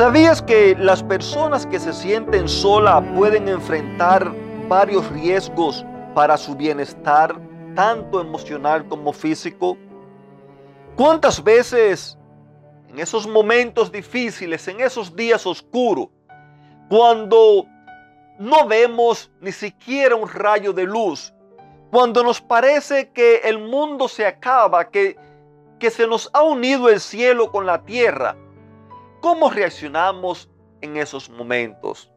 ¿Sabías que las personas que se sienten solas pueden enfrentar varios riesgos para su bienestar, tanto emocional como físico? ¿Cuántas veces en esos momentos difíciles, en esos días oscuros, cuando no vemos ni siquiera un rayo de luz, cuando nos parece que el mundo se acaba, que, que se nos ha unido el cielo con la tierra, ¿Cómo reaccionamos en esos momentos?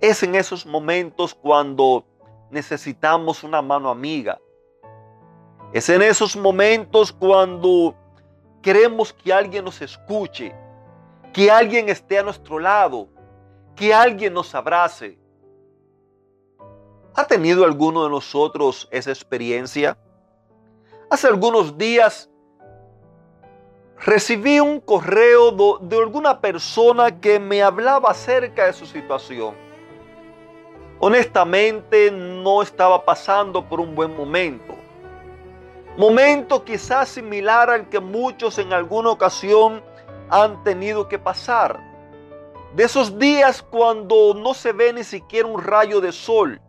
Es en esos momentos cuando necesitamos una mano amiga. Es en esos momentos cuando queremos que alguien nos escuche, que alguien esté a nuestro lado, que alguien nos abrace. ¿Ha tenido alguno de nosotros esa experiencia? Hace algunos días recibí un correo de alguna persona que me hablaba acerca de su situación. Honestamente no estaba pasando por un buen momento. Momento quizás similar al que muchos en alguna ocasión han tenido que pasar. De esos días cuando no se ve ni siquiera un rayo de sol.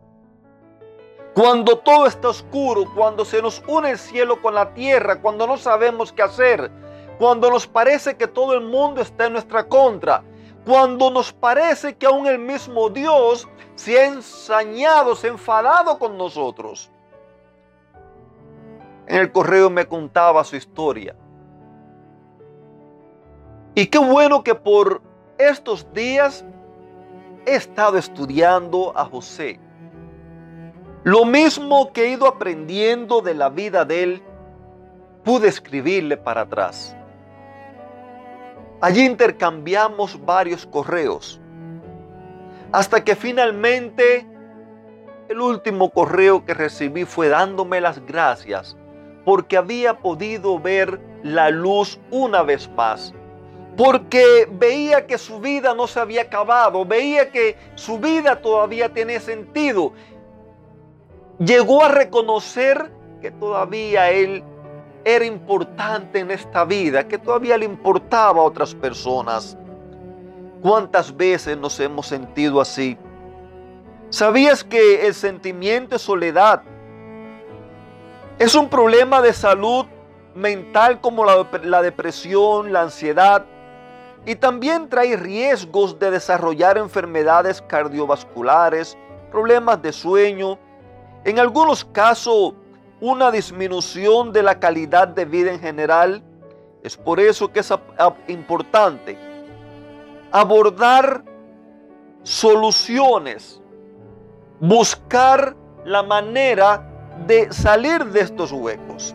Cuando todo está oscuro, cuando se nos une el cielo con la tierra, cuando no sabemos qué hacer, cuando nos parece que todo el mundo está en nuestra contra, cuando nos parece que aún el mismo Dios se ha ensañado, se ha enfadado con nosotros. En el correo me contaba su historia. Y qué bueno que por estos días he estado estudiando a José. Lo mismo que he ido aprendiendo de la vida de él, pude escribirle para atrás. Allí intercambiamos varios correos. Hasta que finalmente el último correo que recibí fue dándome las gracias porque había podido ver la luz una vez más. Porque veía que su vida no se había acabado, veía que su vida todavía tiene sentido. Llegó a reconocer que todavía él era importante en esta vida, que todavía le importaba a otras personas. ¿Cuántas veces nos hemos sentido así? ¿Sabías que el sentimiento de soledad es un problema de salud mental como la, la, depresión, la ansiedad? Y también trae riesgos de desarrollar enfermedades cardiovasculares, problemas de sueño, en algunos casos una disminución de la calidad de vida en general. Es por eso que es importante abordar soluciones, buscar la manera de salir de estos huecos.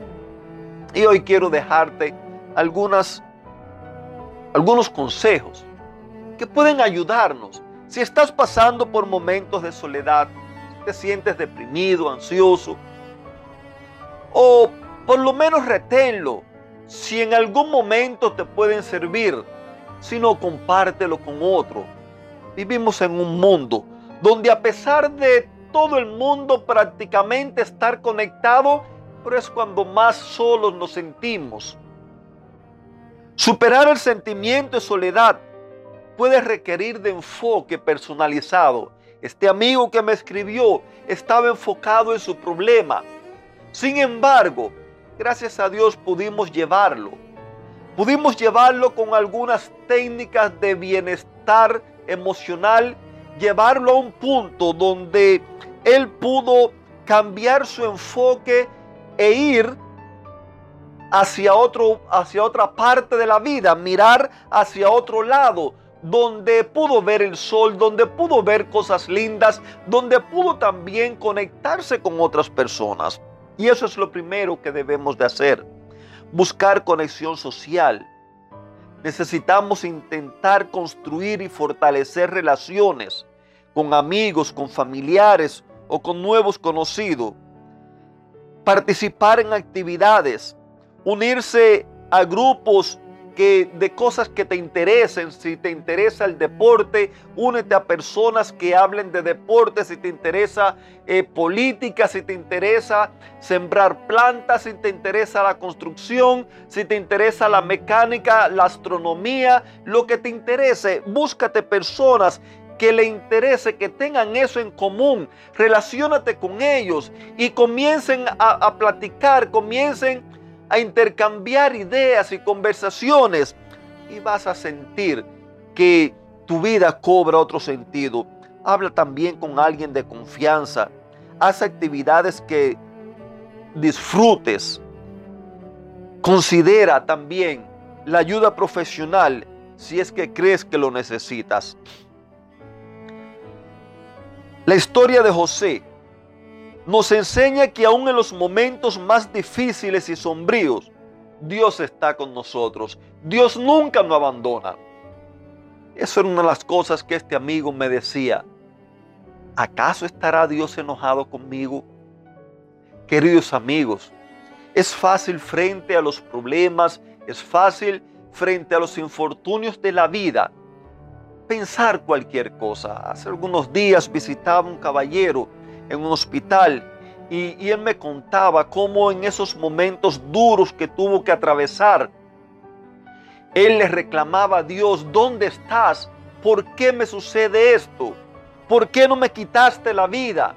Y hoy quiero dejarte algunas, algunos consejos que pueden ayudarnos. Si estás pasando por momentos de soledad, te sientes deprimido, ansioso, o por lo menos reténlo. Si en algún momento te pueden servir, si no, compártelo con otro. Vivimos en un mundo donde a pesar de todo el mundo prácticamente estar conectado, pero es cuando más solos nos sentimos. Superar el sentimiento de soledad puede requerir de enfoque personalizado. Este amigo que me escribió estaba enfocado en su problema sin embargo, gracias a Dios pudimos llevarlo. Pudimos llevarlo con algunas técnicas de bienestar emocional, llevarlo a un punto donde él pudo cambiar su enfoque e ir hacia, otro, hacia otra parte de la vida, mirar hacia otro lado, donde pudo ver el sol, donde pudo ver cosas lindas, donde pudo también conectarse con otras personas. Y eso es lo primero que debemos de hacer. Buscar conexión social. necesitamos intentar construir y fortalecer relaciones con amigos, con familiares o con nuevos conocidos. Participar en actividades, unirse a grupos de cosas que te interesen. Si te interesa el deporte, únete a personas que hablen de deporte. Si te interesa eh, política, si te interesa sembrar plantas, si te interesa la construcción, si te interesa la mecánica, la astronomía, lo que te interese, búscate personas que le interese, que tengan eso en común. Relaciónate con ellos y comiencen a, a platicar, comiencen a intercambiar ideas y conversaciones y vas a sentir que tu vida cobra otro sentido. Habla también con alguien de confianza. Haz actividades que disfrutes. Considera también la ayuda profesional si es que crees que lo necesitas. La historia de José nos enseña que aún en los momentos más difíciles y sombríos, Dios está con nosotros. Dios nunca nos abandona. Eso era una de las cosas que este amigo me decía. ¿Acaso estará Dios enojado conmigo? Queridos amigos, es fácil frente a los problemas, es fácil frente a los infortunios de la vida pensar cualquier cosa. Hace algunos días visitaba un caballero en un hospital y, él me contaba cómo en esos momentos duros que tuvo que atravesar, él le reclamaba a Dios, ¿dónde estás? ¿Por qué me sucede esto? ¿Por qué no me quitaste la vida?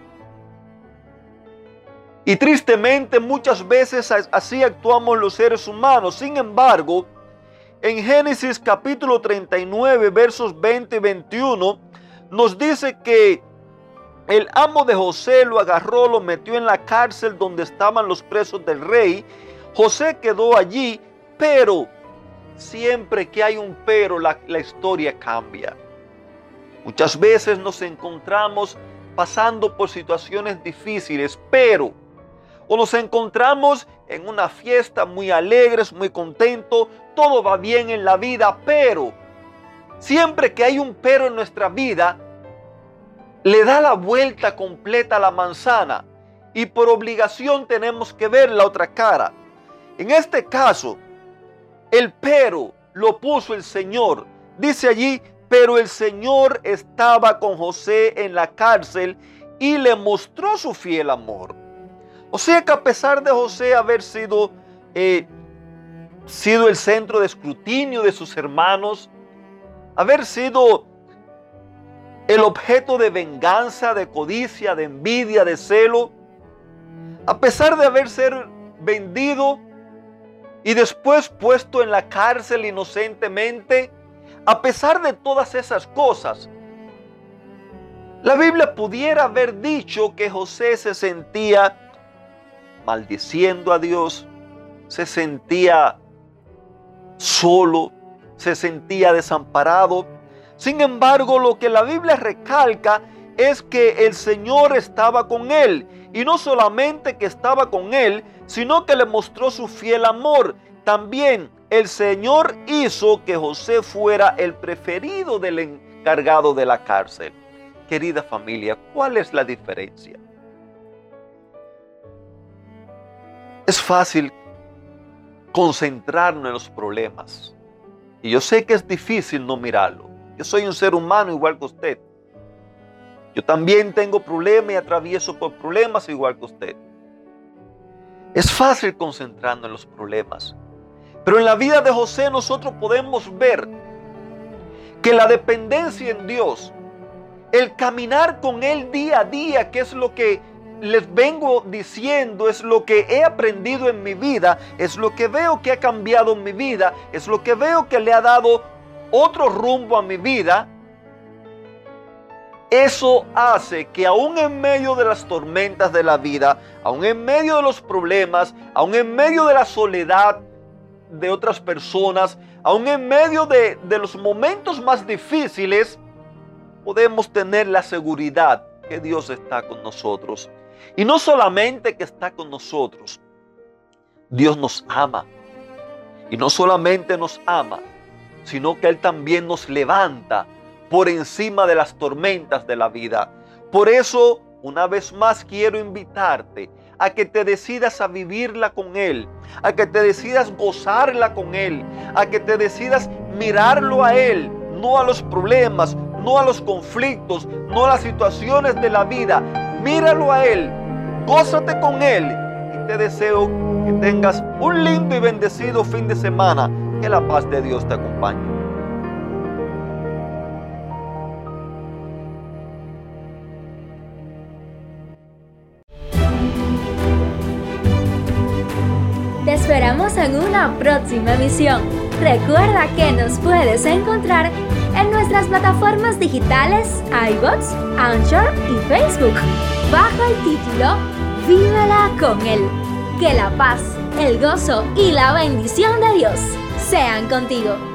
Y tristemente muchas veces así actuamos los seres humanos. Sin embargo, en Génesis capítulo 39, versos 20 y 21, nos dice que el amo de José lo agarró, lo metió en la cárcel donde estaban los presos del rey. José quedó allí, pero siempre que hay un pero, la, historia cambia. Muchas veces nos encontramos pasando por situaciones difíciles, pero o nos encontramos en una fiesta muy alegres, muy contentos, todo va bien en la vida, pero siempre que hay un pero en nuestra vida, le da la vuelta completa a la manzana y por obligación tenemos que ver la otra cara. En este caso, el pero lo puso el Señor. Dice allí, pero el Señor estaba con José en la cárcel y le mostró su fiel amor. O sea que a pesar de José haber sido, eh, sido el centro de escrutinio de sus hermanos, haber sido el objeto de venganza, de codicia, de envidia, de celo, a pesar de haber sido vendido y después puesto en la cárcel inocentemente, a pesar de todas esas cosas, la Biblia pudiera haber dicho que José se sentía maldiciendo a Dios, se sentía solo, se sentía desamparado, sin embargo, lo que la Biblia recalca es que el Señor estaba con él. Y no solamente que estaba con él, sino que le mostró su fiel amor. También el Señor hizo que José fuera el preferido del encargado de la cárcel. Querida familia, ¿cuál es la diferencia? Es fácil concentrarnos en los problemas. Y yo sé que es difícil no mirarlo. Soy un ser humano igual que usted. Yo también tengo problemas y atravieso por problemas igual que usted. Es fácil concentrarnos en los problemas. Pero en la vida de José nosotros podemos ver que la dependencia en Dios, el caminar con Él día a día, que es lo que les vengo diciendo, es lo que he aprendido en mi vida, es lo que veo que ha cambiado en mi vida, es lo que veo que le ha dado otro rumbo a mi vida, eso hace que aún en medio de las tormentas de la vida, aún en medio de los problemas, aún en medio de la soledad de otras personas, aún en medio de, de los momentos más difíciles, podemos tener la seguridad que Dios está con nosotros. Y no solamente que está con nosotros, Dios nos ama. Y no solamente nos ama, sino que Él también nos levanta por encima de las tormentas de la vida. Por eso, una vez más quiero invitarte a que te decidas a vivirla con Él, a que te decidas gozarla con Él, a que te decidas mirarlo a Él, no a los problemas, no a los conflictos, no a las situaciones de la vida. Míralo a Él, gózate con Él y te deseo que tengas un lindo y bendecido fin de semana. Que la paz de Dios te acompañe. Te esperamos en una próxima emisión. Recuerda que nos puedes encontrar en nuestras plataformas digitales iBots, Anchor y Facebook bajo el título Vívela con Él. Que la paz, el gozo y la bendición de Dios sean contigo.